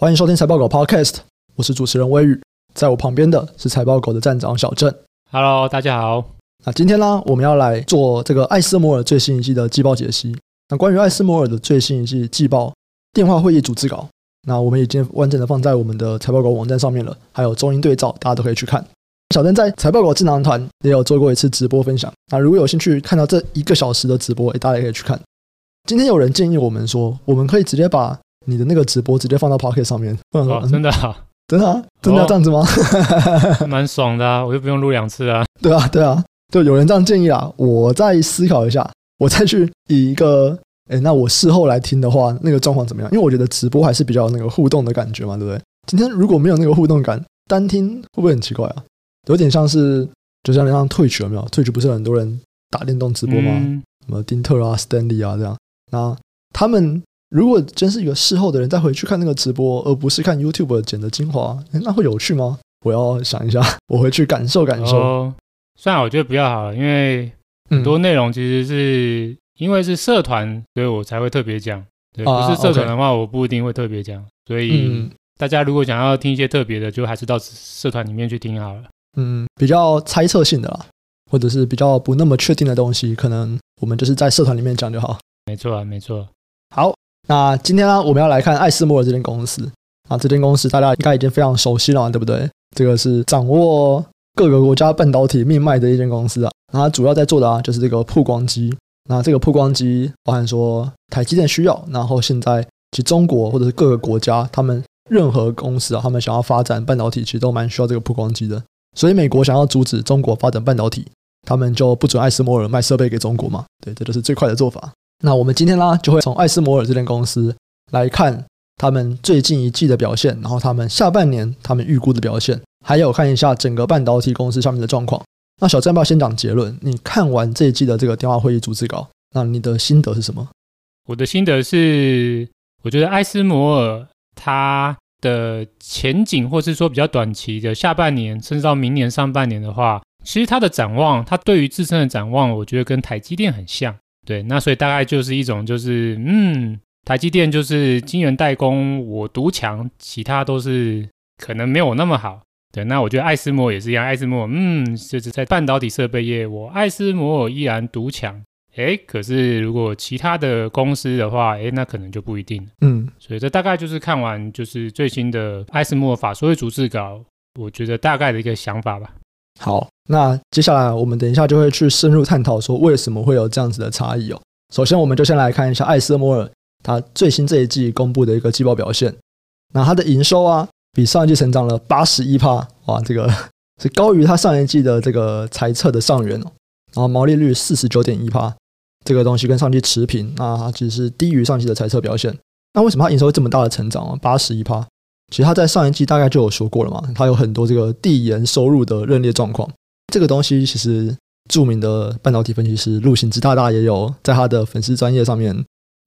欢迎收听财报狗 Podcast，我是主持人威宇，在我旁边的是财报狗的站长小郑。Hello，大家好。那今天呢，我们要来做这个艾斯摩尔最新一季的季报解析。那关于艾斯摩尔的最新一季季报电话会议组织稿，那我们已经完整的放在我们的财报狗网站上面了，还有中英对照，大家都可以去看。小郑在财报狗智囊团也有做过一次直播分享，那如果有兴趣看到这一个小时的直播，大家也可以去看。今天有人建议我们说，我们可以直接把你的那个直播直接放到 Pocket 上面，哦，真的啊，真的啊，真的要这样子吗？哦、蛮爽的啊，我就不用录两次啊。对啊，对啊，就有人这样建议啊。我再思考一下，我再去以一个，哎，那我事后来听的话，那个状况怎么样？因为我觉得直播还是比较那个互动的感觉嘛，对不对？今天如果没有那个互动感，单听会不会很奇怪啊？有点像是，就像那样 Twitch 有没有？Twitch 不是很多人打电动直播吗？嗯、什么丁特啊、Stanley 啊这样，那他们。如果真是一个事后的人再回去看那个直播，而不是看 YouTube 剪的精华，那会有趣吗？我要想一下，我回去感受感受。哦，算了，我觉得比较好了，因为很多内容其实是因为是社团，所以我才会特别讲。对，不是社团的话，我不一定会特别讲。所以大家如果想要听一些特别的，就还是到社团里面去听好了。嗯，比较猜测性的啦，或者是比较不那么确定的东西，可能我们就是在社团里面讲就好。没错啊，没错。好。那今天呢，我们要来看艾斯摩尔这间公司啊，这间公司大家应该已经非常熟悉了，对不对？这个是掌握各个国家半导体命脉的一间公司啊。那它主要在做的啊，就是这个曝光机。那这个曝光机包含说台积电需要，然后现在其实中国或者是各个国家，他们任何公司啊，他们想要发展半导体，其实都蛮需要这个曝光机的。所以美国想要阻止中国发展半导体，他们就不准艾斯摩尔卖设备给中国嘛。对，这就是最快的做法。那我们今天呢，就会从艾斯摩尔这间公司来看他们最近一季的表现，然后他们下半年他们预估的表现，还有看一下整个半导体公司上面的状况。那小郑要先讲结论？你看完这一季的这个电话会议逐字稿，那你的心得是什么？我的心得是，我觉得艾斯摩尔它的前景，或是说比较短期的下半年，甚至到明年上半年的话，其实它的展望，它对于自身的展望，我觉得跟台积电很像。对，那所以大概就是一种，就是嗯，台积电就是晶圆代工，我独强，其他都是可能没有那么好。对，那我觉得艾斯摩也是一样，艾斯摩嗯，就是在半导体设备业，我艾斯摩依然独强。哎，可是如果其他的公司的话，哎，那可能就不一定。嗯，所以这大概就是看完就是最新的艾斯摩法所谓逐字稿，我觉得大概的一个想法吧。好，那接下来我们等一下就会去深入探讨说为什么会有这样子的差异哦。首先，我们就先来看一下艾斯摩尔它最新这一季公布的一个季报表现。那它的营收啊，比上一季成长了八十一趴，哇，这个是高于它上一季的这个财测的上缘哦。然后毛利率四十九点一趴，这个东西跟上季持平，那它其实是低于上季的财测表现。那为什么它营收这么大的成长啊？八十一趴？其实他在上一季大概就有说过了嘛，他有很多这个递延收入的认列状况。这个东西其实著名的半导体分析师陆行之大大也有在他的粉丝专业上面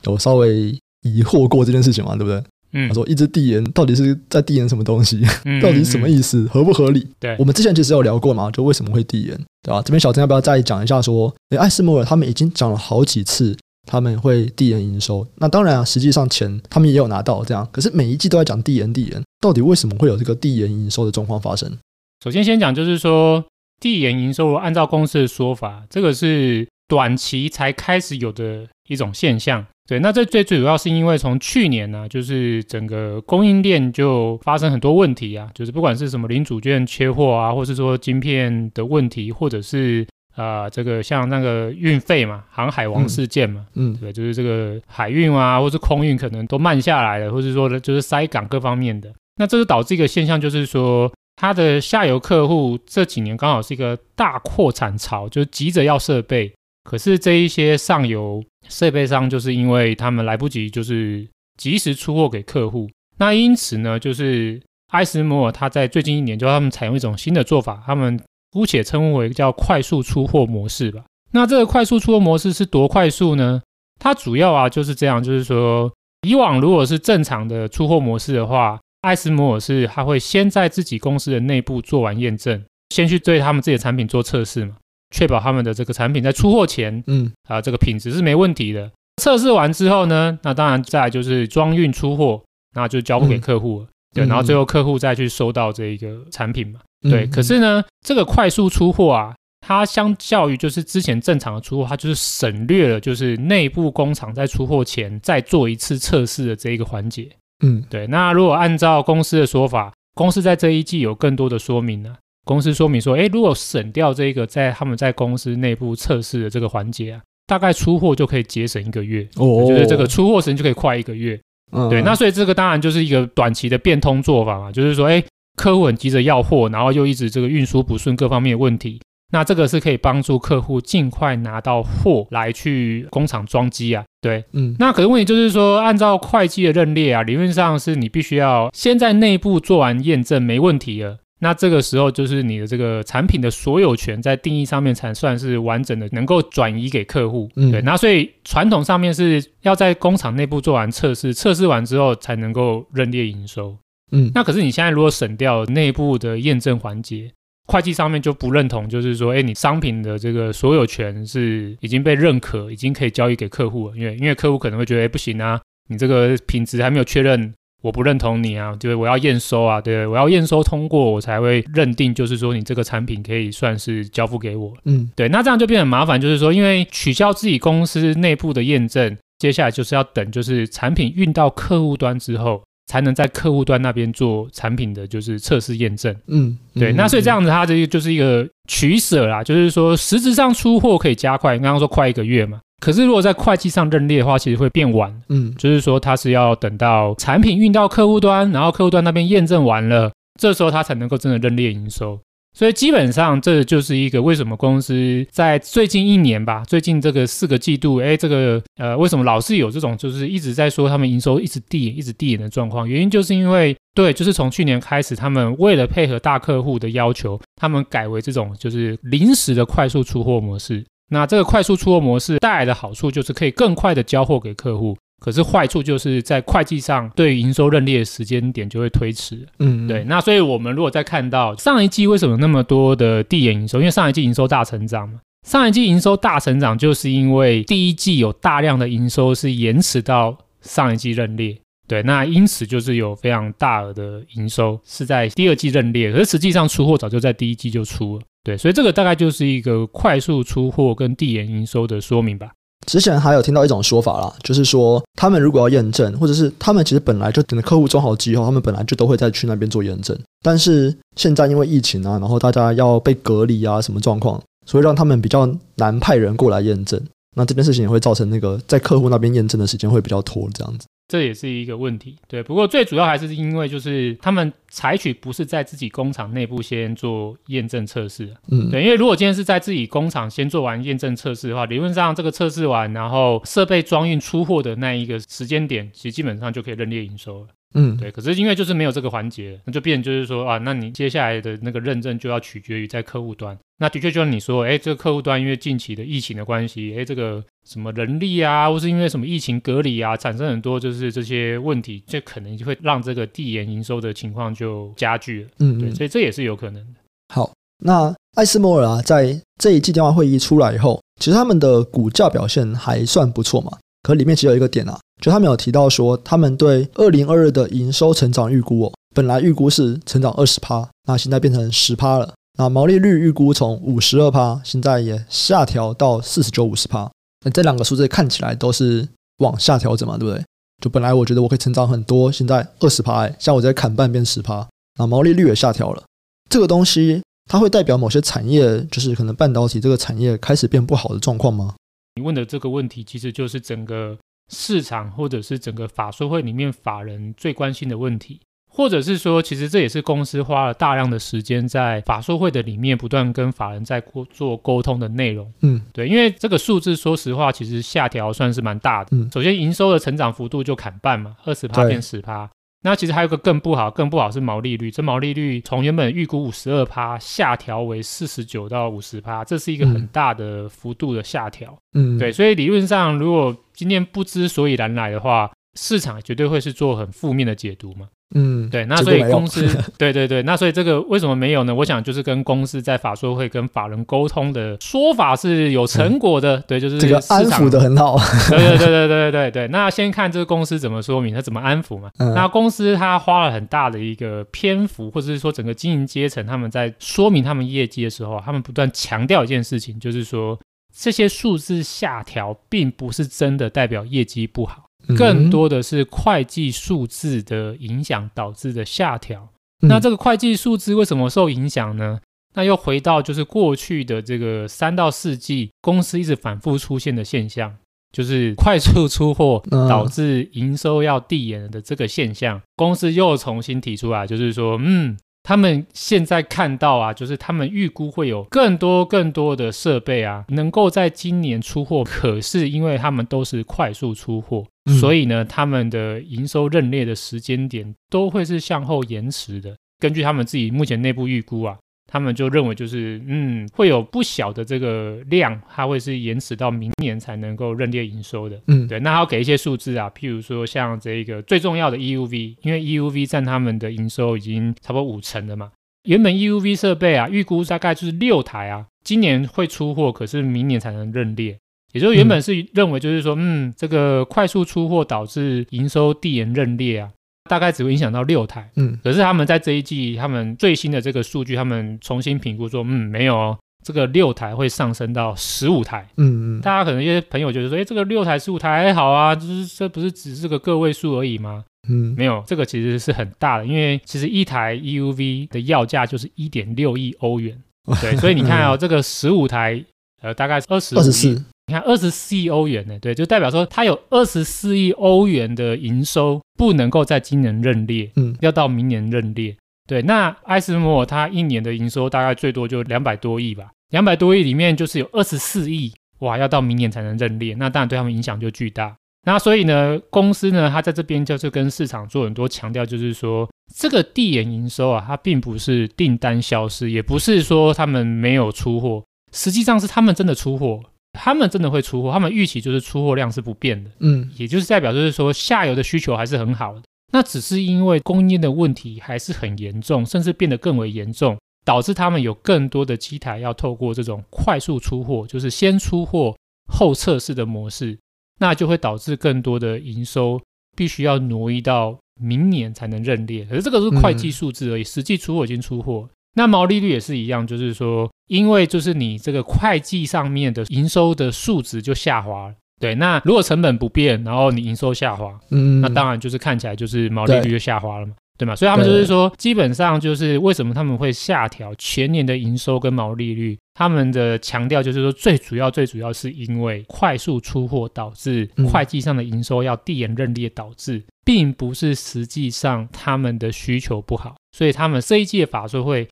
有稍微疑惑过这件事情嘛，对不对？嗯，他说一直递延到底是在递延什么东西？到底是什么意思？合不合理？对，我们之前其实有聊过嘛，就为什么会递延，对吧？这边小郑要不要再讲一下说，诶，艾斯摩尔他们已经讲了好几次。他们会递延营收，那当然啊，实际上钱他们也有拿到这样，可是每一季都在讲递延递延，到底为什么会有这个递延营收的状况发生？首先先讲就是说，递延营收按照公司的说法，这个是短期才开始有的一种现象。对，那这最最主要是因为从去年呢、啊，就是整个供应链就发生很多问题啊，就是不管是什么零组件缺货啊，或是说晶片的问题，或者是。啊、呃，这个像那个运费嘛，航海王事件嘛，嗯，嗯对，就是这个海运啊，或是空运可能都慢下来了，或是说的就是塞港各方面的，那这是导致一个现象，就是说它的下游客户这几年刚好是一个大扩产潮，就急着要设备，可是这一些上游设备商就是因为他们来不及，就是及时出货给客户，那因此呢，就是艾斯摩尔他在最近一年就他们采用一种新的做法，他们。姑且称为叫快速出货模式吧。那这个快速出货模式是多快速呢？它主要啊就是这样，就是说以往如果是正常的出货模式的话，艾斯摩尔是他会先在自己公司的内部做完验证，先去对他们自己的产品做测试嘛，确保他们的这个产品在出货前，嗯啊这个品质是没问题的。测试完之后呢，那当然再来就是装运出货。那就交付给客户了。嗯、对，然后最后客户再去收到这一个产品嘛。对，嗯、可是呢，这个快速出货啊，它相较于就是之前正常的出货，它就是省略了就是内部工厂在出货前再做一次测试的这一个环节。嗯，对。那如果按照公司的说法，公司在这一季有更多的说明呢？公司说明说，诶，如果省掉这个在他们在公司内部测试的这个环节啊，大概出货就可以节省一个月。哦，就是这个出货时间就可以快一个月。嗯，对。那所以这个当然就是一个短期的变通做法嘛，就是说，哎，客户很急着要货，然后又一直这个运输不顺，各方面的问题。那这个是可以帮助客户尽快拿到货来去工厂装机啊。对，嗯。那可是问题就是说，按照会计的认列啊，理论上是你必须要先在内部做完验证，没问题了。那这个时候就是你的这个产品的所有权在定义上面才算是完整的，能够转移给客户。嗯，对。那所以传统上面是要在工厂内部做完测试，测试完之后才能够认列营收。嗯，那可是你现在如果省掉内部的验证环节，会计上面就不认同，就是说，哎，你商品的这个所有权是已经被认可，已经可以交易给客户了。因为因为客户可能会觉得，哎，不行啊，你这个品质还没有确认。我不认同你啊，对，我要验收啊，对，我要验收通过，我才会认定，就是说你这个产品可以算是交付给我。嗯，对，那这样就变得很麻烦，就是说，因为取消自己公司内部的验证，接下来就是要等，就是产品运到客户端之后，才能在客户端那边做产品的就是测试验证。嗯，对，那所以这样子，它这个就是一个取舍啦，就是说实质上出货可以加快，刚刚说快一个月嘛。可是，如果在会计上认列的话，其实会变晚。嗯，就是说，它是要等到产品运到客户端，然后客户端那边验证完了，这时候它才能够真的认列营收。所以，基本上这就是一个为什么公司在最近一年吧，最近这个四个季度，哎，这个呃，为什么老是有这种就是一直在说他们营收一直递延、一直递延的状况？原因就是因为，对，就是从去年开始，他们为了配合大客户的要求，他们改为这种就是临时的快速出货模式。那这个快速出货模式带来的好处就是可以更快的交货给客户，可是坏处就是在会计上对营收认列的时间点就会推迟。嗯，对。那所以我们如果再看到上一季为什么那么多的递延营收，因为上一季营收大成长嘛。上一季营收大成长就是因为第一季有大量的营收是延迟到上一季认列。对，那因此就是有非常大额的营收是在第二季认列，可是实际上出货早就在第一季就出了。对，所以这个大概就是一个快速出货跟递延营收的说明吧。之前还有听到一种说法啦，就是说他们如果要验证，或者是他们其实本来就等着客户装好机以后，他们本来就都会再去那边做验证。但是现在因为疫情啊，然后大家要被隔离啊，什么状况，所以让他们比较难派人过来验证。那这件事情也会造成那个在客户那边验证的时间会比较拖，这样子。这也是一个问题，对。不过最主要还是因为就是他们采取不是在自己工厂内部先做验证测试，嗯，对。因为如果今天是在自己工厂先做完验证测试的话，理论上这个测试完，然后设备装运出货的那一个时间点，其实基本上就可以认列营收了。嗯，对，可是因为就是没有这个环节，那就变就是说啊，那你接下来的那个认证就要取决于在客户端。那的确就像你说，哎，这个客户端因为近期的疫情的关系，哎，这个什么人力啊，或是因为什么疫情隔离啊，产生很多就是这些问题，这可能就会让这个递延营收的情况就加剧了。嗯，嗯，对，所以这也是有可能的。好，那艾斯摩尔啊，在这一季电话会议出来以后，其实他们的股价表现还算不错嘛。可里面其实有一个点啊。就他们有提到说，他们对二零二二的营收成长预估哦，本来预估是成长二十趴，那现在变成十趴了。那毛利率预估从五十二趴，现在也下调到四十九五十趴。那这两个数字看起来都是往下调整嘛，对不对？就本来我觉得我可以成长很多，现在二十趴，像我在砍半变十趴，那毛利率也下调了。这个东西它会代表某些产业，就是可能半导体这个产业开始变不好的状况吗？你问的这个问题，其实就是整个。市场或者是整个法说会里面法人最关心的问题，或者是说，其实这也是公司花了大量的时间在法说会的里面不断跟法人在做沟通的内容。嗯，对，因为这个数字说实话，其实下调算是蛮大的。嗯，首先营收的成长幅度就砍半嘛，二十趴变十趴。那其实还有个更不好，更不好是毛利率。这毛利率从原本预估五十二趴下调为四十九到五十趴，这是一个很大的幅度的下调。嗯，对，所以理论上，如果今天不知所以然来的话，市场绝对会是做很负面的解读嘛。嗯，对，那所以公司，对对对，那所以这个为什么没有呢？我想就是跟公司在法说会跟法人沟通的说法是有成果的，嗯、对，就是这个安抚的很好。对对对对对对对，那先看这个公司怎么说明，他怎么安抚嘛。嗯、那公司他花了很大的一个篇幅，或者是说整个经营阶层他们在说明他们业绩的时候，他们不断强调一件事情，就是说这些数字下调并不是真的代表业绩不好。更多的是会计数字的影响导致的下调。嗯、那这个会计数字为什么受影响呢？那又回到就是过去的这个三到四季，公司一直反复出现的现象，就是快速出货导致营收要递延的这个现象。公司又重新提出来，就是说，嗯。他们现在看到啊，就是他们预估会有更多更多的设备啊，能够在今年出货。可是因为他们都是快速出货，嗯、所以呢，他们的营收认列的时间点都会是向后延迟的。根据他们自己目前内部预估啊。他们就认为，就是嗯，会有不小的这个量，它会是延迟到明年才能够认列营收的。嗯，对。那他要给一些数字啊，譬如说像这个最重要的 EUV，因为 EUV 占他们的营收已经差不多五成了嘛。原本 EUV 设备啊，预估大概就是六台啊，今年会出货，可是明年才能认列。也就是原本是认为，就是说，嗯，嗯，这个快速出货导致营收递延认列啊。大概只会影响到六台，嗯，可是他们在这一季，他们最新的这个数据，他们重新评估说，嗯，没有哦，这个六台会上升到十五台，嗯嗯，大家可能一些朋友觉得说，哎，这个六台十五台还好啊，就是这不是只是个个位数而已吗？嗯，没有，这个其实是很大的，因为其实一台 EUV 的要价就是一点六亿欧元，对，所以你看哦，这个十五台，呃，大概二十二十四。你看，二十四亿欧元呢，对，就代表说它有二十四亿欧元的营收不能够在今年认列，嗯，要到明年认列。对，那艾斯摩尔它一年的营收大概最多就两百多亿吧，两百多亿里面就是有二十四亿，哇，要到明年才能认列，那当然对他们影响就巨大。那所以呢，公司呢，它在这边就是跟市场做很多强调，就是说这个递延营收啊，它并不是订单消失，也不是说他们没有出货，实际上是他们真的出货。他们真的会出货，他们预期就是出货量是不变的，嗯，也就是代表就是说下游的需求还是很好的，那只是因为供应的问题还是很严重，甚至变得更为严重，导致他们有更多的机台要透过这种快速出货，就是先出货后测试的模式，那就会导致更多的营收必须要挪移到明年才能认列，可是这个是会计数字而已，嗯、实际出货已经出货。那毛利率也是一样，就是说，因为就是你这个会计上面的营收的数值就下滑了，对。那如果成本不变，然后你营收下滑，嗯，那当然就是看起来就是毛利率就下滑了嘛，对，对吗？所以他们就是说，基本上就是为什么他们会下调全年的营收跟毛利率，他们的强调就是说，最主要最主要是因为快速出货导致会计上的营收要递延认列导致，并不是实际上他们的需求不好，所以他们这一季的法说会。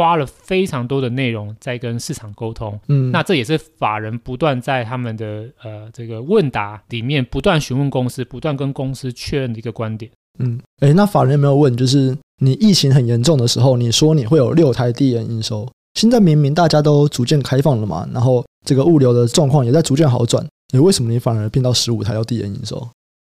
花了非常多的内容在跟市场沟通，嗯，那这也是法人不断在他们的呃这个问答里面不断询问公司，不断跟公司确认的一个观点，嗯，诶，那法人有没有问，就是你疫情很严重的时候，你说你会有六台递延营收，现在明明大家都逐渐开放了嘛，然后这个物流的状况也在逐渐好转，你为什么你反而变到十五台要递延营收？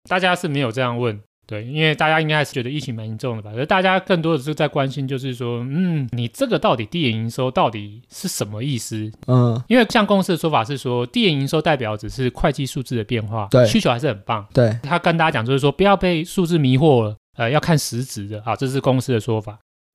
大家是没有这样问。对，因为大家应该还是觉得疫情蛮严重的吧？而大家更多的是在关心，就是说，嗯，你这个到底递延营收到底是什么意思？嗯，因为像公司的说法是说，递延营收代表只是会计数字的变化，对，需求还是很棒。对，他跟大家讲就是说，不要被数字迷惑了，呃，要看实质的啊，这是公司的说法。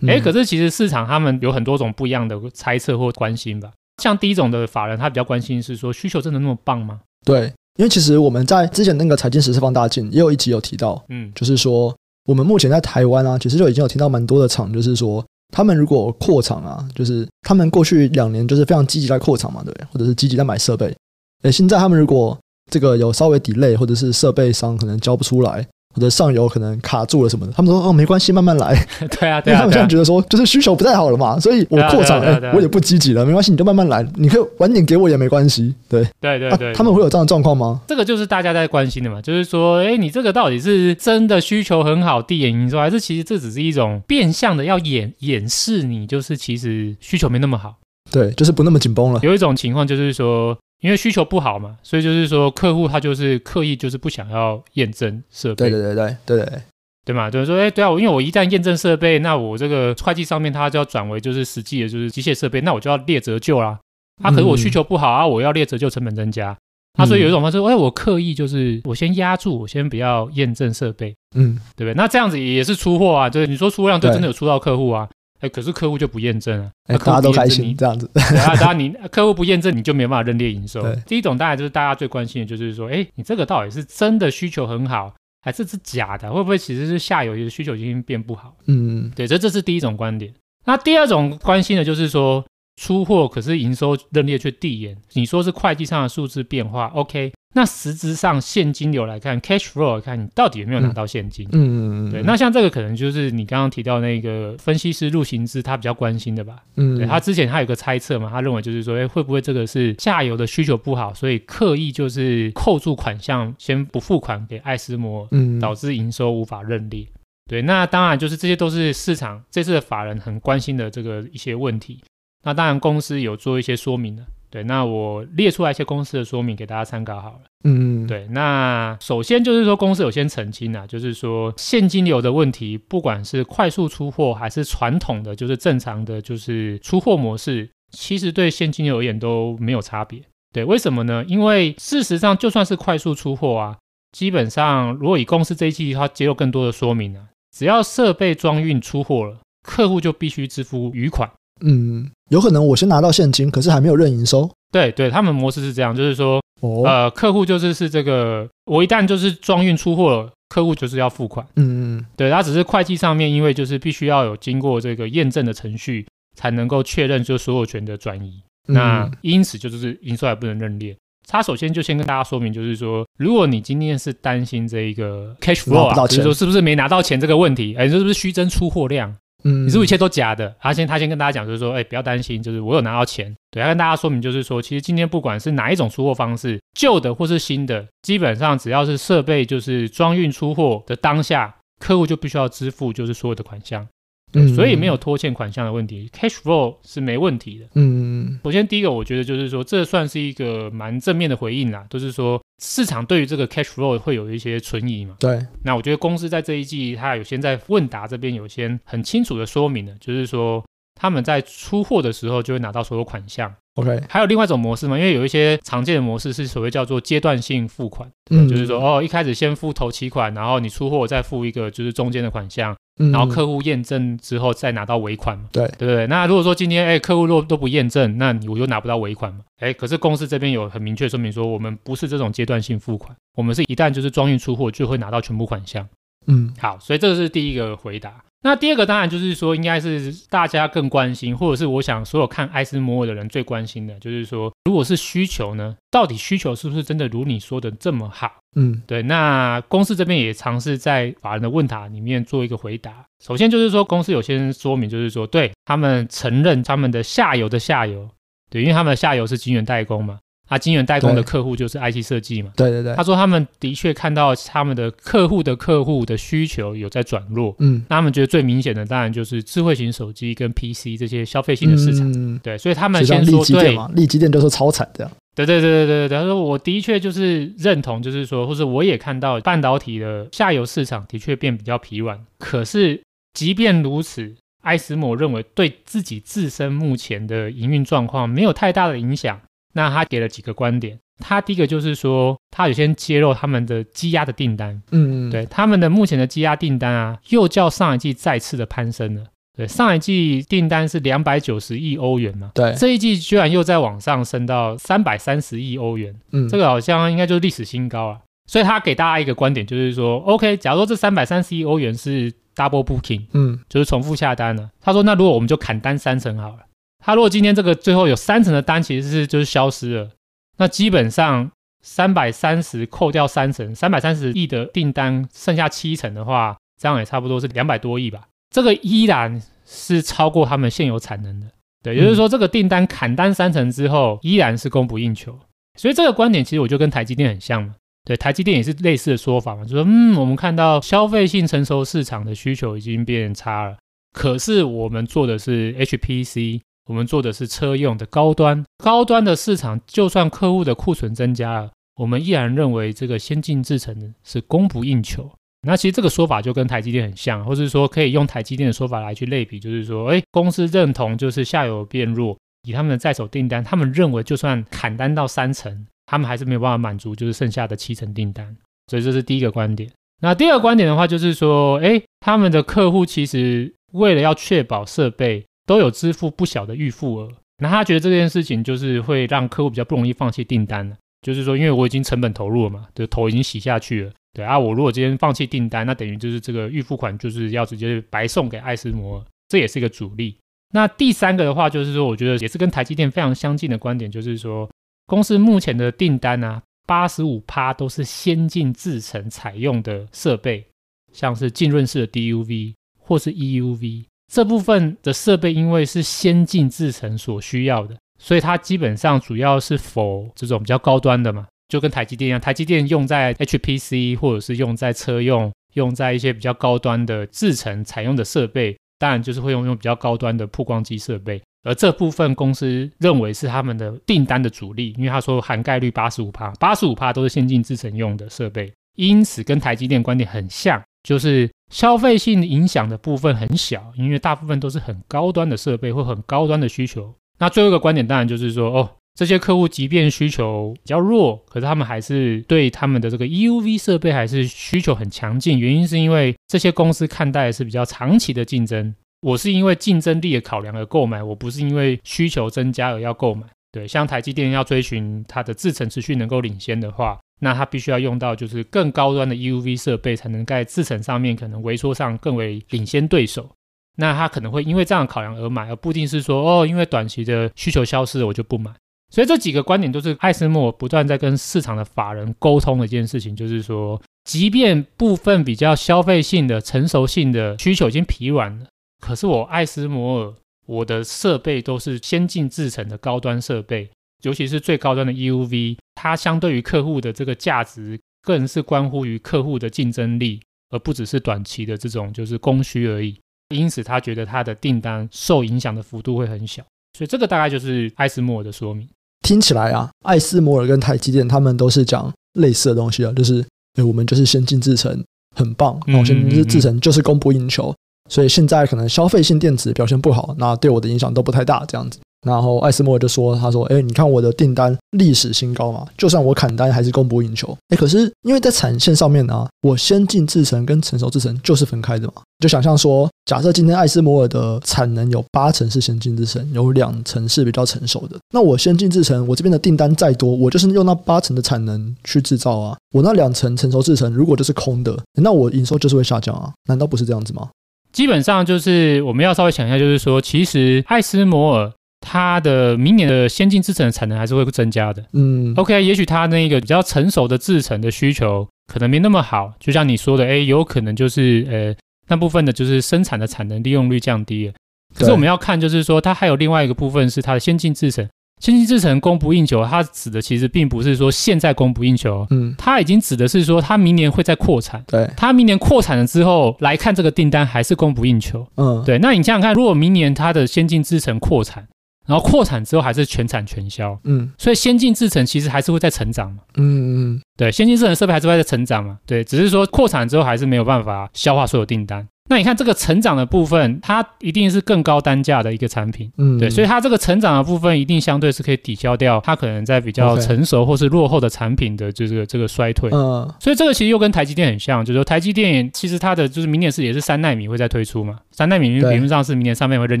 哎、嗯，可是其实市场他们有很多种不一样的猜测或关心吧。像第一种的法人，他比较关心是说，需求真的那么棒吗？对。因为其实我们在之前那个财经时事放大镜也有一集有提到，嗯，就是说我们目前在台湾啊，其实就已经有听到蛮多的厂，就是说他们如果扩厂啊，就是他们过去两年就是非常积极在扩厂嘛，对？或者是积极在买设备，诶，现在他们如果这个有稍微 delay，或者是设备商可能交不出来。或者上游可能卡住了什么的，他们说哦没关系，慢慢来。对啊，对啊，因为他们现在觉得说就是需求不太好了嘛，所以我扩厂，哎，我也不积极了，没关系，你就慢慢来，你可以晚点给我也没关系。对，对对对，他们会有这样的状况吗？这个就是大家在关心的嘛，就是说，哎，你这个到底是真的需求很好递延营收，还是其实这只是一种变相的要掩掩饰你就是其实需求没那么好？对，就是不那么紧绷了。有一种情况就是说。因为需求不好嘛，所以就是说客户他就是刻意就是不想要验证设备。对对对对对对。对嘛？就是说，哎，对啊，因为我一旦验证设备，那我这个会计上面它就要转为就是实际的，就是机械设备，那我就要列折旧啦。啊，可是我需求不好啊，我要列折旧，成本增加。他、嗯啊、所以有一种方式，哎，我刻意就是我先压住，我先不要验证设备，嗯，对不对？那这样子也是出货啊，就是你说出货量就真的有出到客户啊，哎，可是客户就不验证啊，哎，大家都开心这样子，对啊，当然你客户不验证，你就没办法认列营收。第一种当然就是大家最关心的，就是说，哎，你这个到底是真的需求很好，还是是假的？会不会其实是下游的需求已经变不好？嗯，对，这这是第一种观点。那第二种关心的就是说。出货可是营收认列却递延，你说是会计上的数字变化，OK？那实质上现金流来看，cash flow 来看，你到底有没有拿到现金？嗯嗯嗯，对。那像这个可能就是你刚刚提到那个分析师陆行之他比较关心的吧？嗯，对，他之前他有个猜测嘛，他认为就是说，哎，会不会这个是下游的需求不好，所以刻意就是扣住款项，先不付款给艾斯摩，嗯，导致营收无法认列。对，那当然就是这些都是市场这次的法人很关心的这个一些问题。那当然，公司有做一些说明的，对。那我列出来一些公司的说明给大家参考好了。嗯，对。那首先就是说，公司有先澄清啊，就是说现金流的问题，不管是快速出货还是传统的，就是正常的，就是出货模式，其实对现金流而言都没有差别。对，为什么呢？因为事实上，就算是快速出货啊，基本上如果以公司这一季它揭露更多的说明呢、啊，只要设备装运出货了，客户就必须支付余款。嗯，有可能我先拿到现金，可是还没有认营收。对对，他们模式是这样，就是说，哦、呃，客户就是是这个，我一旦就是装运出货了，客户就是要付款。嗯嗯，对，他只是会计上面，因为就是必须要有经过这个验证的程序，才能够确认就所有权的转移。嗯、那因此就是营收还不能认列。他首先就先跟大家说明，就是说，如果你今天是担心这一个 cash flow 啊，就是说是不是没拿到钱这个问题，哎，这是不是虚增出货量？嗯，你是不是一切都假的？他先他先跟大家讲，就是说，哎，不要担心，就是我有拿到钱。对，他跟大家说明，就是说，其实今天不管是哪一种出货方式，旧的或是新的，基本上只要是设备就是装运出货的当下，客户就必须要支付就是所有的款项。对，所以没有拖欠款项的问题，嗯，cash flow 是没问题的。嗯，首先第一个，我觉得就是说，这算是一个蛮正面的回应啦，就是说市场对于这个 cash flow 会有一些存疑嘛。对，那我觉得公司在这一季，它有先在问答这边有先很清楚的说明了，就是说他们在出货的时候就会拿到所有款项。OK，还有另外一种模式嘛，因为有一些常见的模式是所谓叫做阶段性付款，嗯，就是说哦，一开始先付头期款，然后你出货再付一个就是中间的款项。然后客户验证之后再拿到尾款嘛？对对不对？那如果说今天哎客户若都不验证，那你我就拿不到尾款嘛？哎，可是公司这边有很明确说明说，我们不是这种阶段性付款，我们是一旦就是装运出货就会拿到全部款项。嗯，好，所以这个是第一个回答。那第二个当然就是说，应该是大家更关心，或者是我想所有看艾斯摩尔的人最关心的，就是说，如果是需求呢，到底需求是不是真的如你说的这么好？嗯，对。那公司这边也尝试在法人的问答里面做一个回答。首先就是说，公司有先说明，就是说，对他们承认他们的下游的下游，对，因为他们的下游是晶圆代工嘛。他晶圆代工的客户就是 IT 设计嘛？对对对。他说他们的确看到他们的客户的客户的需求有在转弱。嗯。那他们觉得最明显的当然就是智慧型手机跟 PC 这些消费性的市场。嗯。对，所以他们先说对嘛，力积电就是超惨这样。对对对对对对。他说我的确就是认同，就是说，或者我也看到半导体的下游市场的确变比较疲软。可是即便如此，艾斯摩认为对自己自身目前的营运状况没有太大的影响。那他给了几个观点，他第一个就是说，他有先揭露他们的积压的订单，嗯嗯，对，他们的目前的积压订单啊，又较上一季再次的攀升了，对，上一季订单是两百九十亿欧元嘛，对，这一季居然又在往上升到三百三十亿欧元，嗯，这个好像应该就是历史新高啊，所以他给大家一个观点，就是说，OK，假如说这三百三十亿欧元是 double booking，嗯，就是重复下单了，他说，那如果我们就砍单三成好了。他如果今天这个最后有三成的单其实是就是消失了，那基本上三百三十扣掉三成，三百三十亿的订单剩下七成的话，这样也差不多是两百多亿吧。这个依然是超过他们现有产能的，对，也就是说这个订单砍单三成之后，依然是供不应求。所以这个观点其实我就跟台积电很像嘛，对，台积电也是类似的说法嘛，就说嗯，我们看到消费性成熟市场的需求已经变差了，可是我们做的是 HPC。我们做的是车用的高端，高端的市场，就算客户的库存增加了，我们依然认为这个先进制程是供不应求。那其实这个说法就跟台积电很像，或是说可以用台积电的说法来去类比，就是说，哎，公司认同就是下游变弱，以他们的在手订单，他们认为就算砍单到三成，他们还是没有办法满足，就是剩下的七成订单。所以这是第一个观点。那第二个观点的话，就是说，哎，他们的客户其实为了要确保设备都有支付不小的预付额，那他觉得这件事情就是会让客户比较不容易放弃订单。就是说，因为我已经成本投入了嘛，就头已经洗下去了。对啊，我如果今天放弃订单，那等于就是这个预付款就是要直接白送给艾斯摩尔，这也是一个主力。那第三个的话，就是说，我觉得也是跟台积电非常相近的观点，就是说，公司目前的订单啊，八十五趴都是先进制程采用的设备，像是浸润式的 DUV 或是 EUV 这部分的设备，因为是先进制程所需要的，所以它基本上主要是否这种比较高端的嘛。就跟台积电一样，台积电用在 HPC 或者是用在车用，用在一些比较高端的制程采用的设备，当然就是会用用比较高端的曝光机设备。而这部分公司认为是他们的订单的主力，因为他说涵盖率八十五趴，八十五趴都是先进制程用的设备，因此跟台积电观点很像，就是消费性影响的部分很小，因为大部分都是很高端的设备或很高端的需求。那最后一个观点当然就是说，哦。这些客户即便需求比较弱，可是他们还是对他们的这个 EUV 设备还是需求很强劲。原因是因为这些公司看待的是比较长期的竞争。我是因为竞争力的考量而购买，我不是因为需求增加而要购买。对，像台积电要追寻它的制程持续能够领先的话，那它必须要用到就是更高端的 EUV 设备，才能在制程上面可能微缩上更为领先对手。那它可能会因为这样考量而买，而不一定是说哦，因为短期的需求消失，我就不买。所以这几个观点都是艾斯摩尔不断在跟市场的法人沟通的一件事情，就是说，即便部分比较消费性的、成熟性的需求已经疲软了，可是我艾斯摩尔我的设备都是先进制程的高端设备，尤其是最高端的 EUV，它相对于客户的这个价值，更是关乎于客户的竞争力，而不只是短期的这种就是供需而已。因此，他觉得他的订单受影响的幅度会很小。所以这个大概就是艾斯摩尔的说明。听起来啊，艾斯摩尔跟台积电他们都是讲类似的东西啊，就是诶我们就是先进制程很棒，然后先进制程就是供不应求，所以现在可能消费性电子表现不好，那对我的影响都不太大，这样子。然后艾斯摩尔就说：“他说，哎，你看我的订单历史新高嘛，就算我砍单还是供不应求。哎，可是因为在产线上面呢、我先进制程跟成熟制程就是分开的嘛。就想象说，假设今天艾斯摩尔的产能有八成是先进制程，有两成是比较成熟的。那我先进制程，我这边的订单再多，我就是用那八成的产能去制造啊。我那两成成熟制程如果就是空的，那我营收就是会下降啊。难道不是这样子吗？基本上就是我们要稍微想一下，就是说，其实艾斯摩尔。它的明年的先进制程的产能还是会增加的。嗯，OK，也许它那个比较成熟的制程的需求可能没那么好，就像你说的，哎，有可能就是呃那部分的就是生产的产能利用率降低了。可是我们要看，就是说它还有另外一个部分是它的先进制程，先进制程供不应求，它指的其实并不是说现在供不应求，嗯，它已经指的是说它明年会再扩产。对，它明年扩产了之后来看这个订单还是供不应求。嗯，对，那你想想看，如果明年它的先进制程扩产，然后扩产之后还是全产全销，嗯，所以先进制程其实还是会在成长嘛，嗯嗯，对，先进制程设备还是会在成长嘛，对，只是说扩产之后还是没有办法消化所有订单。那你看这个成长的部分，它一定是更高单价的一个产品，嗯，对，所以它这个成长的部分一定相对是可以抵消掉它可能在比较成熟或是落后的产品的这个这个衰退，嗯，所以这个其实又跟台积电很像，就是说台积电其实它的就是明年是也是三纳米会再推出嘛，三纳米理论上是明年上面会认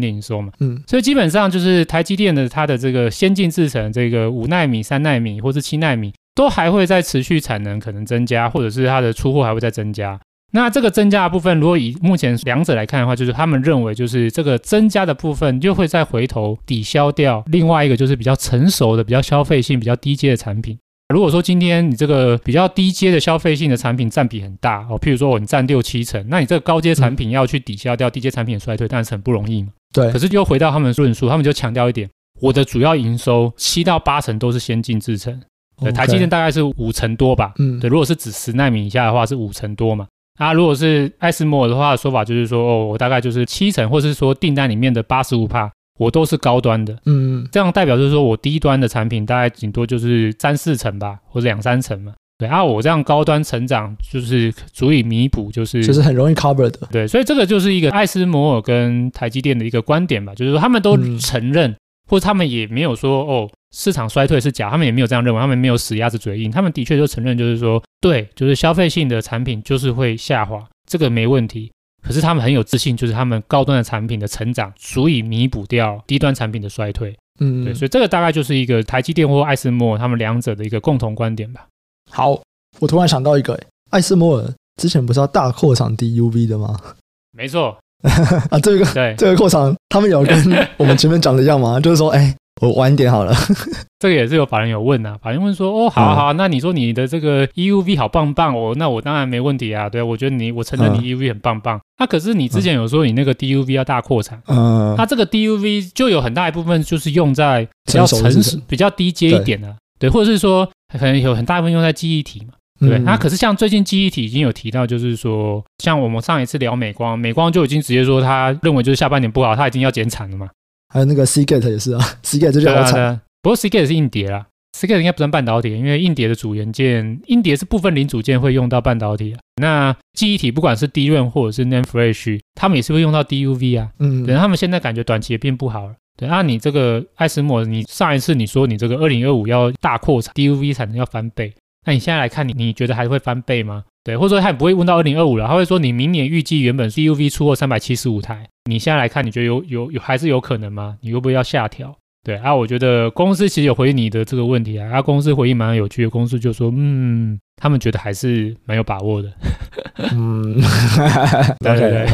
定营收嘛，嗯，所以基本上就是台积电的它的这个先进制程，这个五纳米、三纳米或是七纳米都还会在持续产能可能增加，或者是它的出货还会再增加。那这个增加的部分，如果以目前两者来看的话，就是他们认为，就是这个增加的部分就会再回头抵消掉另外一个，就是比较成熟的、比较消费性、比较低阶的产品。如果说今天你这个比较低阶的消费性的产品占比很大哦，譬如说我你占六七成，那你这个高阶产品要去抵消掉低阶产品的衰退，当然是很不容易嘛。对。可是就回到他们的论述，他们就强调一点，我的主要营收七到八成都是先进制程，对，台积电大概是五成多吧。嗯。对，如果是指十奈米以下的话，是五成多嘛。啊，如果是艾斯摩尔的话，说法就是说，哦，我大概就是七成，或是说订单里面的八十五帕，我都是高端的，嗯，这样代表就是说我低端的产品大概顶多就是三四成吧，或者两三成嘛。对啊，我这样高端成长就是足以弥补，就是就是很容易 cover 的。对，所以这个就是一个艾斯摩尔跟台积电的一个观点吧，就是说他们都承认，嗯、或者他们也没有说哦市场衰退是假，他们也没有这样认为，他们没有死鸭子嘴硬，他们的确就承认，就是说对，就是消费性的产品就是会下滑，这个没问题。可是他们很有自信，就是他们高端的产品的成长足以弥补掉低端产品的衰退。嗯，对，所以这个大概就是一个台积电或艾斯摩尔他们两者的一个共同观点吧。好，我突然想到一个，艾斯摩尔之前不是要大扩厂 DUV 的吗？没错，啊，这个对 这个扩厂，他们有跟 我们前面讲的一样吗？就是说，哎。我晚点好了，这个也是有法人有问呐、啊，法人问说，哦，好啊好啊，那你说你的这个 EUV 好棒棒哦，那我当然没问题啊，对，我觉得你，我承认你 EUV 很棒棒。那、可是你之前有说你那个 DUV 要大扩产，嗯，它这个 DUV 就有很大一部分就是用在比较成熟、比较低阶一点的，对，对，或者是说可能有很大一部分用在记忆体嘛，对。那、嗯啊、可是像最近记忆体已经有提到，就是说，像我们上一次聊美光，美光就已经直接说他认为就是下半年不好，他已经要减产了嘛。还有那个 Seagate 也是啊，Seagate 这就好惨、啊啊。不过 Seagate 是硬碟啦，Seagate 应该不算半导体，因为硬碟的主元件，硬碟是部分零组件会用到半导体。那记忆体不管是 DRAM 或者是 NAND Flash，他们也是会用到 DUV 啊。嗯，等他们现在感觉短期也变不好了。对，那、啊、你这个艾斯摩，你上一次你说你这个二零二五要大扩产，DUV 产能要翻倍，那你现在来看你，你觉得还会翻倍吗？对，或者说他也不会问到二零二五了，他会说你明年预计原本 C U V 出货三百七十五台，你现在来看，你觉得有有有还是有可能吗？你会不会要下调？对啊，我觉得公司其实有回应你的这个问题啊，啊，公司回应蛮有趣的，公司就说，嗯，他们觉得还是蛮有把握的。嗯，对对对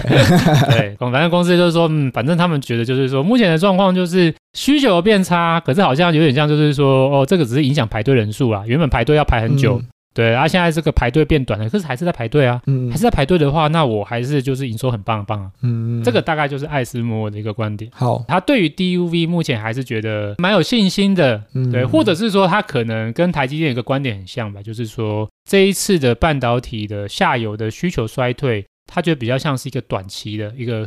对，反正公司就是说，嗯，反正他们觉得就是说，目前的状况就是需求变差，可是好像有点像就是说，哦，这个只是影响排队人数啦，原本排队要排很久。嗯对，啊，现在这个排队变短了，可是还是在排队啊，嗯，还是在排队的话，那我还是就是营收很棒很棒啊，嗯，这个大概就是艾斯摩尔的一个观点。好，他对于 DUV 目前还是觉得蛮有信心的，嗯，对，或者是说他可能跟台积电有个观点很像吧，就是说这一次的半导体的下游的需求衰退，他觉得比较像是一个短期的一个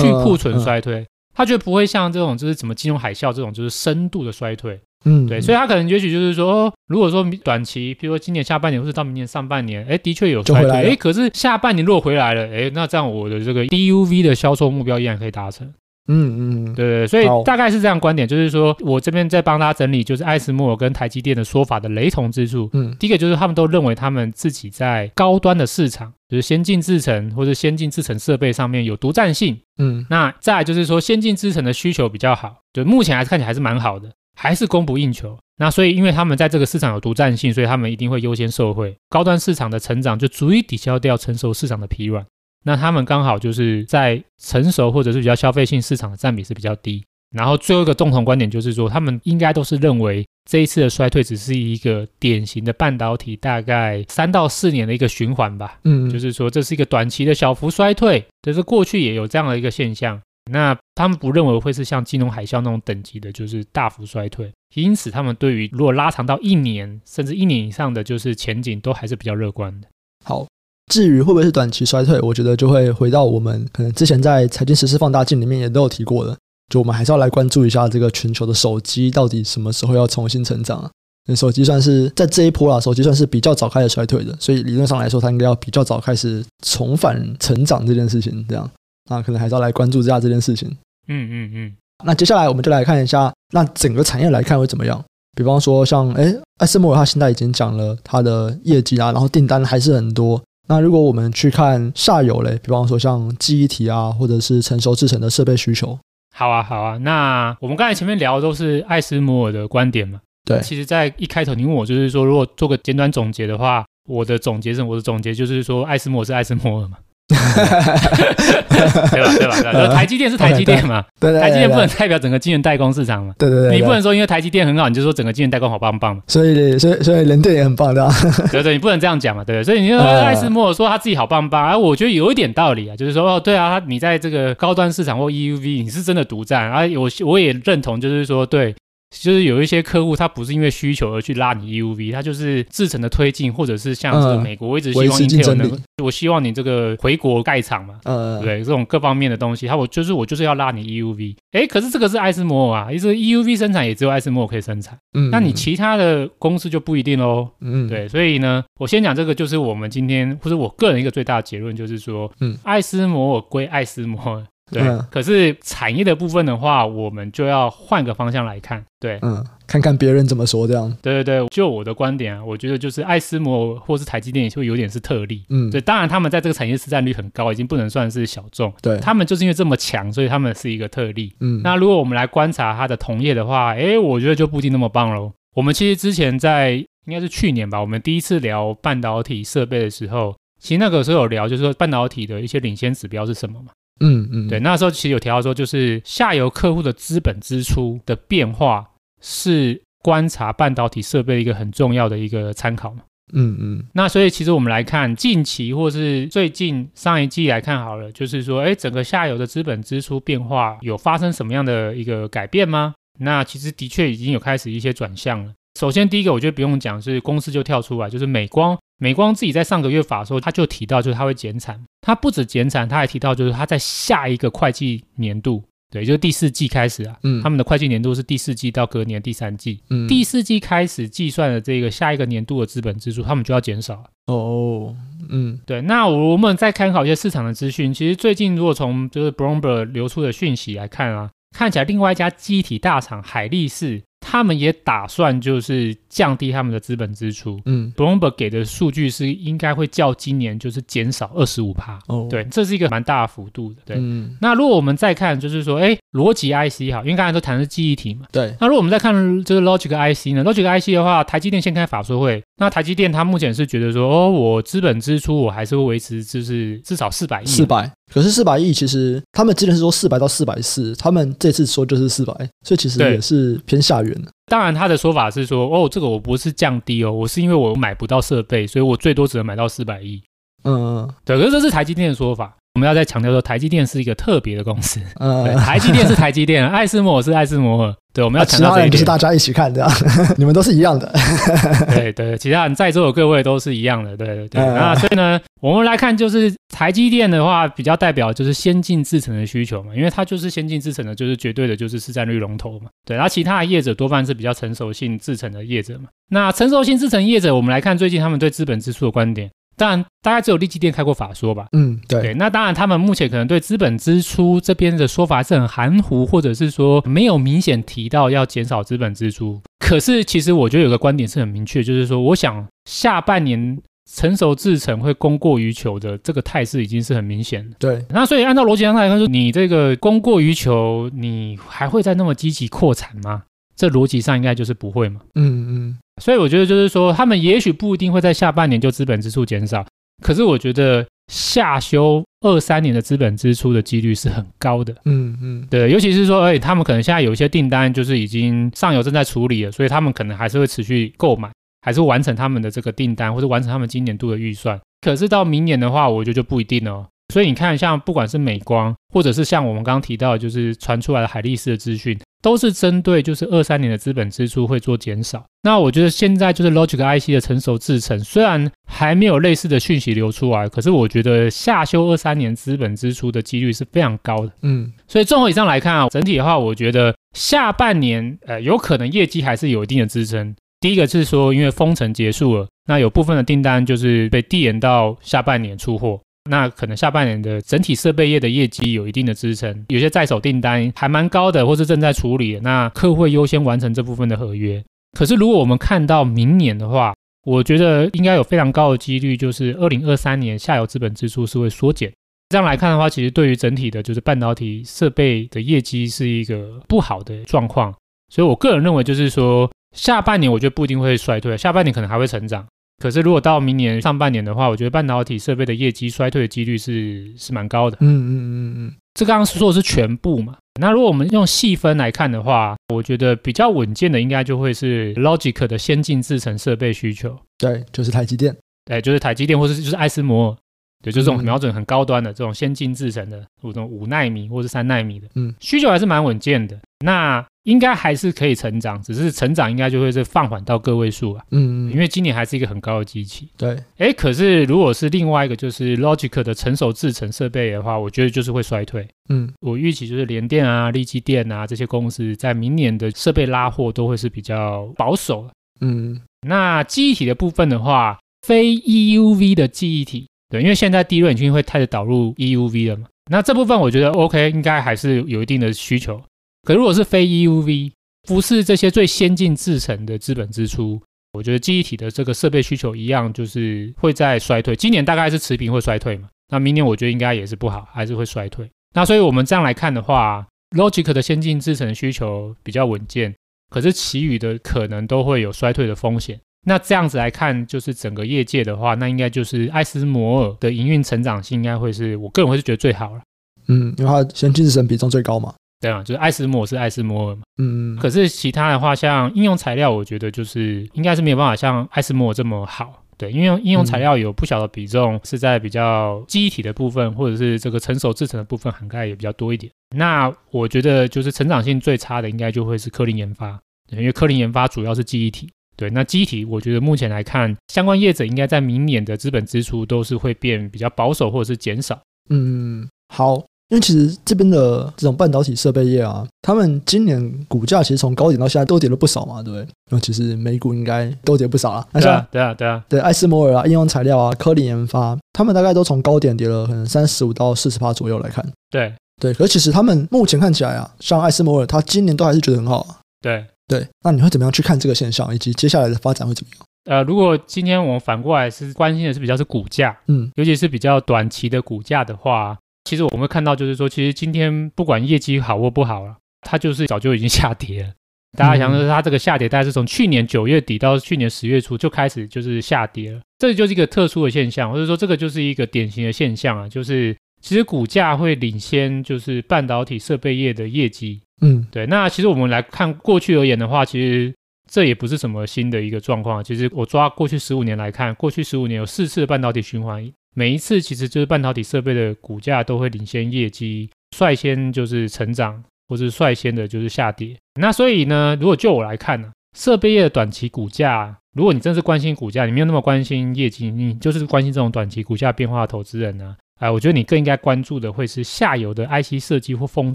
去库存衰退，他觉得不会像这种就是怎么金融海啸这种就是深度的衰退。嗯，对，所以他可能也许就是说，如果说短期，比如说今年下半年或者到明年上半年，哎，的确有衰退，哎，可是下半年如果回来了，哎，那这样我的这个 DUV 的销售目标依然可以达成。嗯嗯，对对，所以大概是这样观点，就是说我这边在帮大家整理，就是艾斯摩尔跟台积电的说法的雷同之处。嗯，第一个就是他们都认为他们自己在高端的市场，就是先进制程或者先进制程设备上面有独占性。嗯，那再来就是说先进制程的需求比较好，就目前还是看起来还是蛮好的。还是供不应求，那所以因为他们在这个市场有独占性，所以他们一定会优先受惠。高端市场的成长就足以抵消掉成熟市场的疲软。那他们刚好就是在成熟或者是比较消费性市场的占比是比较低。然后最后一个共同观点就是说，他们应该都是认为这一次的衰退只是一个典型的半导体大概三到四年的一个循环吧。嗯，就是说这是一个短期的小幅衰退，就是过去也有这样的一个现象。那他们不认为会是像金融海啸那种等级的，就是大幅衰退。因此，他们对于如果拉长到一年甚至一年以上的就是前景，都还是比较乐观的。好，至于会不会是短期衰退，我觉得就会回到我们可能之前在财经时事放大镜里面也都有提过的，就我们还是要来关注一下这个全球的手机到底什么时候要重新成长啊？手机算是在这一波啊，手机算是比较早开始衰退的，所以理论上来说，它应该要比较早开始重返成长这件事情，这样。那可能还是要来关注一下这件事情。嗯嗯嗯。那接下来我们就来看一下，那整个产业来看会怎么样？比方说像，像诶艾斯摩尔他现在已经讲了他的业绩啊，然后订单还是很多。那如果我们去看下游嘞，比方说像记忆体啊，或者是成熟制成的设备需求。好啊，好啊。那我们刚才前面聊的都是艾斯摩尔的观点嘛？对。其实，在一开头你问我，就是说，如果做个简短总结的话，我的总结是，我的总结就是说，艾斯摩尔是艾斯摩尔嘛。对吧？对吧？对吧？台积电是台积电嘛？对对，台积电不能代表整个晶圆代工市场嘛？对对对，你不能说因为台积电很好，你就说整个晶圆代工好棒棒嘛？所以，所以，所以人电也很棒，对吧？对对，你不能这样讲嘛？对不对？所以你说艾斯摩尔说他自己好棒棒，啊，我觉得有一点道理啊，就是说哦，对啊，你在这个高端市场或 EUV，你是真的独占，啊，我我也认同，就是说对。就是有一些客户他不是因为需求而去拉你 EUV，他就是制程的推进，或者是像这个美国，我一直希望 Intel 能，我希望你这个回国盖厂嘛，嗯，对，这种各方面的东西，他我就是我就是要拉你 EUV，哎，可是这个是艾斯摩尔啊，意思 EUV 生产也只有艾斯摩尔可以生产，嗯，那你其他的公司就不一定喽，嗯，对，所以呢，我先讲这个，就是我们今天或者我个人一个最大的结论就是说，嗯，艾斯摩尔归艾斯摩尔。对，嗯、可是产业的部分的话，我们就要换个方向来看。对，嗯，看看别人怎么说这样。对对对，就我的观点啊，我觉得就是爱斯摩或是台积电也会有点是特例。嗯，对，当然他们在这个产业市占率很高，已经不能算是小众。对，他们就是因为这么强，所以他们是一个特例。嗯，那如果我们来观察它的同业的话，诶，我觉得就不一定那么棒喽。我们其实之前在应该是去年吧，我们第一次聊半导体设备的时候，其实那个时候有聊，就是说半导体的一些领先指标是什么嘛？嗯嗯，对，那时候其实有提到说，就是下游客户的资本支出的变化是观察半导体设备一个很重要的一个参考嘛。嗯嗯，那所以其实我们来看近期或是最近上一季来看好了，就是说，哎，整个下游的资本支出变化有发生什么样的一个改变吗？那其实的确已经有开始一些转向了。首先第一个，我觉得不用讲，是公司就跳出来，就是美光。美光自己在上个月法的时候，他就提到，就是他会减产。他不止减产，他还提到，就是他在下一个会计年度，对，就是第四季开始啊，嗯，他们的会计年度是第四季到隔年第三季，嗯，第四季开始计算的这个下一个年度的资本支出，他们就要减少。哦，嗯，对。那我们再参考一些市场的资讯，其实最近如果从就是 Bloomberg 流出的讯息来看啊，看起来另外一家记忆体大厂海力士。他们也打算就是降低他们的资本支出。嗯，Bloomberg 给的数据是应该会较今年就是减少二十五趴。哦，对，这是一个蛮大的幅度的。对，嗯，那如果我们再看，就是说，哎，逻辑 IC 哈，因为刚才都谈的是记忆体嘛。对。那如果我们再看就是 Logic IC 呢？Logic IC 的话，台积电先开法说会。那台积电它目前是觉得说，哦，我资本支出我还是会维持，就是至少四百亿。四百。可是四百亿，其实他们之前是说四百到四百四，他们这次说就是四百，所以其实也是偏下缘的。当然，他的说法是说，哦，这个我不是降低哦，我是因为我买不到设备，所以我最多只能买到四百亿。嗯，对，可是这是台积电的说法。我们要再强调说，台积电是一个特别的公司。嗯，台积电是台积电，爱斯摩尔是爱斯摩尔。对，我们要强调这一点。其他人就是大家一起看这样，你们都是一样的。对对，其他人在座的各位都是一样的。对对对。那所以呢，我们来看，就是台积电的话，比较代表就是先进制程的需求嘛，因为它就是先进制程的，就是绝对的就是市占率龙头嘛。对，然后其他的业者多半是比较成熟性制程的业者嘛。那成熟性制程业者，我们来看最近他们对资本支出的观点。当然，大概只有利基店开过法说吧。嗯，对，对。那当然，他们目前可能对资本支出这边的说法是很含糊，或者是说没有明显提到要减少资本支出。可是，其实我觉得有个观点是很明确，就是说，我想下半年成熟制程会供过于求的这个态势已经是很明显的。对。那所以按照逻辑上来看，说你这个供过于求，你还会再那么积极扩产吗？这逻辑上应该就是不会嘛。嗯嗯。所以我觉得就是说，他们也许不一定会在下半年就资本支出减少，可是我觉得下修二三年的资本支出的几率是很高的。嗯嗯，对，尤其是说，哎，他们可能现在有一些订单就是已经上游正在处理了，所以他们可能还是会持续购买，还是完成他们的这个订单，或者完成他们今年度的预算。可是到明年的话，我觉得就不一定了。所以你看，像不管是美光，或者是像我们刚刚提到，就是传出来的海力士的资讯。都是针对就是二三年的资本支出会做减少。那我觉得现在就是 Logic IC 的成熟制程，虽然还没有类似的讯息流出来，可是我觉得下修二三年资本支出的几率是非常高的。嗯，所以综合以上来看啊，整体的话，我觉得下半年呃有可能业绩还是有一定的支撑。第一个是说，因为封城结束了，那有部分的订单就是被递延到下半年出货。那可能下半年的整体设备业的业绩有一定的支撑，有些在手订单还蛮高的，或是正在处理，那客户会优先完成这部分的合约。可是如果我们看到明年的话，我觉得应该有非常高的几率，就是二零二三年下游资本支出是会缩减。这样来看的话，其实对于整体的就是半导体设备的业绩是一个不好的状况。所以我个人认为，就是说下半年我觉得不一定会衰退，下半年可能还会成长。可是，如果到明年上半年的话，我觉得半导体设备的业绩衰退的几率是是蛮高的。嗯嗯嗯嗯，这刚刚说的是全部嘛？那如果我们用细分来看的话，我觉得比较稳健的应该就会是 Logic 的先进制程设备需求。对，就是台积电。对，就是台积电，或是就是爱斯摩尔。对，就这种瞄准很高端的这种先进制程的，这种五纳米或是三纳米的，嗯，需求还是蛮稳健的。那应该还是可以成长，只是成长应该就会是放缓到个位数啊。嗯，因为今年还是一个很高的机器。对，哎，可是如果是另外一个就是 Logic 的成熟制程设备的话，我觉得就是会衰退。嗯，我预期就是联电啊、力积电啊这些公司在明年的设备拉货都会是比较保守。嗯，那记忆体的部分的话，非 EUV 的记忆体，对，因为现在 DRAM 已经会开始导入 EUV 了嘛。那这部分我觉得 OK，应该还是有一定的需求。可如果是非 EUV，不是这些最先进制程的资本支出，我觉得记忆体的这个设备需求一样，就是会在衰退。今年大概是持平或衰退嘛，那明年我觉得应该也是不好，还是会衰退。那所以我们这样来看的话，Logic 的先进制程需求比较稳健，可是其余的可能都会有衰退的风险。那这样子来看，就是整个业界的话，那应该就是艾斯摩尔的营运成长性应该会是我个人会是觉得最好了。嗯，因为它先进制程比重最高嘛。对啊，就是艾斯摩尔是艾斯摩尔嘛。嗯，可是其他的话，像应用材料，我觉得就是应该是没有办法像艾斯摩尔这么好。对，因为应用材料有不小的比重是在比较记忆体的部分，或者是这个成熟制成的部分涵盖也比较多一点。那我觉得就是成长性最差的，应该就会是科林研发，因为科林研发主要是记忆体。对，那记忆体，我觉得目前来看，相关业者应该在明年的资本支出都是会变比较保守或者是减少。嗯，好，因为其实这边的这种半导体设备业啊，他们今年股价其实从高点到现在都跌了不少嘛，对不对？那其实美股应该都跌不少了。那像对啊，对啊，对啊，对，艾斯摩尔啊，应用材料啊，科林研发，他们大概都从高点跌了可能三十五到四十趴左右来看。对对，可是其实他们目前看起来啊，像艾斯摩尔，他今年都还是觉得很好啊。对。对，那你会怎么样去看这个现象，以及接下来的发展会怎么样？呃，如果今天我们反过来是关心的是比较是股价，嗯，尤其是比较短期的股价的话，其实我们会看到就是说，其实今天不管业绩好或不好了，它就是早就已经下跌了。大家想说它这个下跌，大概是从去年九月底到去年十月初就开始就是下跌了，这就是一个特殊的现象，或者说这个就是一个典型的现象啊，就是其实股价会领先就是半导体设备业的业绩。嗯，对。那其实我们来看过去而言的话，其实这也不是什么新的一个状况。其实我抓过去十五年来看，过去十五年有四次半导体循环，每一次其实就是半导体设备的股价都会领先业绩，率先就是成长，或是率先的就是下跌。那所以呢，如果就我来看呢，设备业的短期股价，如果你真是关心股价，你没有那么关心业绩，你就是关心这种短期股价变化的投资人呢？哎，我觉得你更应该关注的会是下游的 IC 设计或封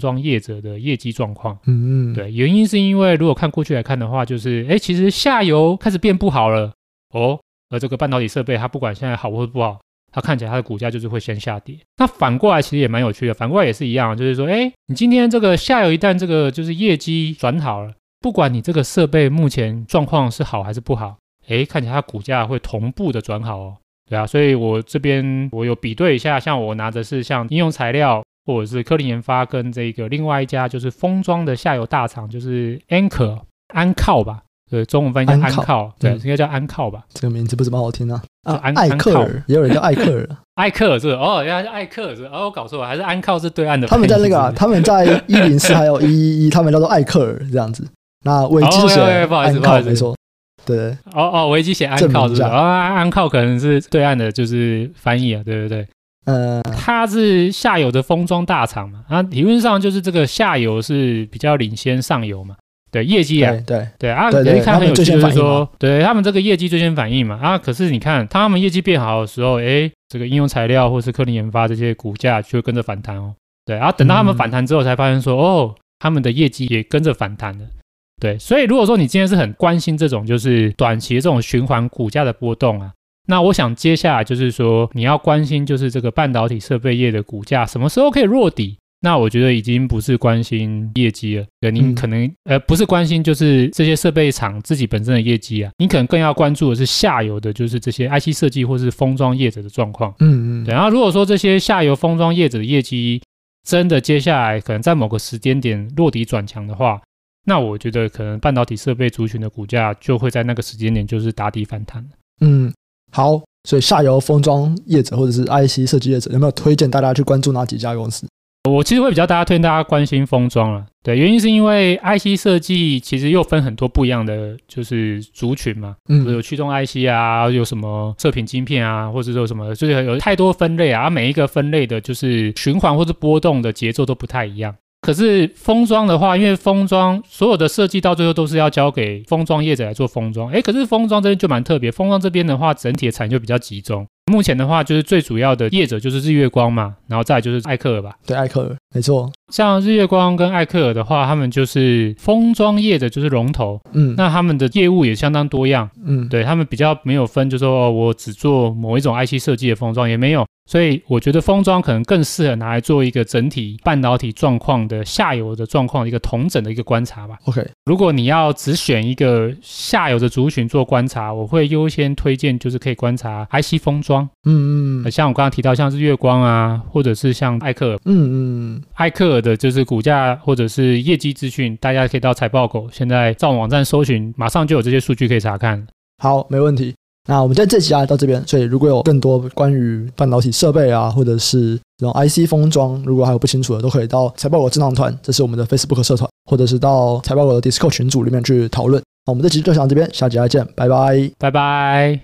装业者的业绩状况。嗯嗯，对，原因是因为如果看过去来看的话，就是哎，其实下游开始变不好了哦，而这个半导体设备它不管现在好或是不好，它看起来它的股价就是会先下跌。那反过来其实也蛮有趣的，反过来也是一样，就是说，哎，你今天这个下游一旦这个就是业绩转好了，不管你这个设备目前状况是好还是不好，哎，看起来它股价会同步的转好哦。对啊，所以我这边我有比对一下，像我拿的是像应用材料或者是科林研发跟这个另外一家就是封装的下游大厂，就是 Anchor 安靠吧，对，中文翻译叫安靠，对，应该叫安靠吧。这个名字不怎么好听啊。啊，安艾克尔，也有人叫艾克尔。艾克尔是哦，原来是艾克尔是哦，我搞错了，还是安靠是对岸的。他们在那个，他们在一零四还有一一一，他们叫做艾克尔这样子。那维基是谁？不好意思，不好意思，没错。对，哦哦，维基写安靠是不是？啊、哦，安靠可能是对岸的，就是翻译啊，对对对。呃，它是下游的封装大厂嘛，那，理论上就是这个下游是比较领先上游嘛，对，业绩啊，对对，啊，可以看很有趣，就是说，对他们这个业绩最先反应嘛，啊，可是你看他们业绩变好的时候，哎，这个应用材料或是科林研发这些股价就会跟着反弹哦，对，然后等到他们反弹之后，才发现说，嗯、哦，他们的业绩也跟着反弹了。对，所以如果说你今天是很关心这种就是短期的这种循环股价的波动啊，那我想接下来就是说你要关心就是这个半导体设备业的股价什么时候可以落底？那我觉得已经不是关心业绩了，对，你可能、嗯、呃不是关心就是这些设备厂自己本身的业绩啊，你可能更要关注的是下游的，就是这些 IC 设计或是封装业者的状况。嗯嗯，对。然后如果说这些下游封装业者的业绩真的接下来可能在某个时间点落底转强的话，那我觉得可能半导体设备族群的股价就会在那个时间点就是打底反弹。嗯，好，所以下游封装业者或者是 IC 设计业者有没有推荐大家去关注哪几家公司？我其实会比较大家推荐大家关心封装了。对，原因是因为 IC 设计其实又分很多不一样的就是族群嘛，嗯，有驱动 IC 啊，有什么射频晶片啊，或者说什么，就是有太多分类啊，每一个分类的就是循环或者波动的节奏都不太一样。可是封装的话，因为封装所有的设计到最后都是要交给封装业者来做封装。诶，可是封装这边就蛮特别，封装这边的话，整体的产业就比较集中。目前的话，就是最主要的业者就是日月光嘛，然后再来就是艾克尔吧。对，艾克尔没错。像日月光跟艾克尔的话，他们就是封装业的就是龙头。嗯，那他们的业务也相当多样。嗯，对他们比较没有分，就是说哦，我只做某一种 IC 设计的封装也没有。所以我觉得封装可能更适合拿来做一个整体半导体状况的下游的状况的一个同整的一个观察吧。OK，如果你要只选一个下游的族群做观察，我会优先推荐就是可以观察 IC 封装。嗯嗯，像我刚刚提到像是月光啊，或者是像艾克尔。嗯嗯，艾克尔的就是股价或者是业绩资讯，大家可以到财报狗现在上网站搜寻，马上就有这些数据可以查看。好，没问题。那我们在这集啊到这边，所以如果有更多关于半导体设备啊，或者是这种 IC 封装，如果还有不清楚的，都可以到财报狗智囊团，这是我们的 Facebook 社团，或者是到财报狗的 Discord 群组里面去讨论。那我们这集就讲到这边，下集再见，拜拜，拜拜。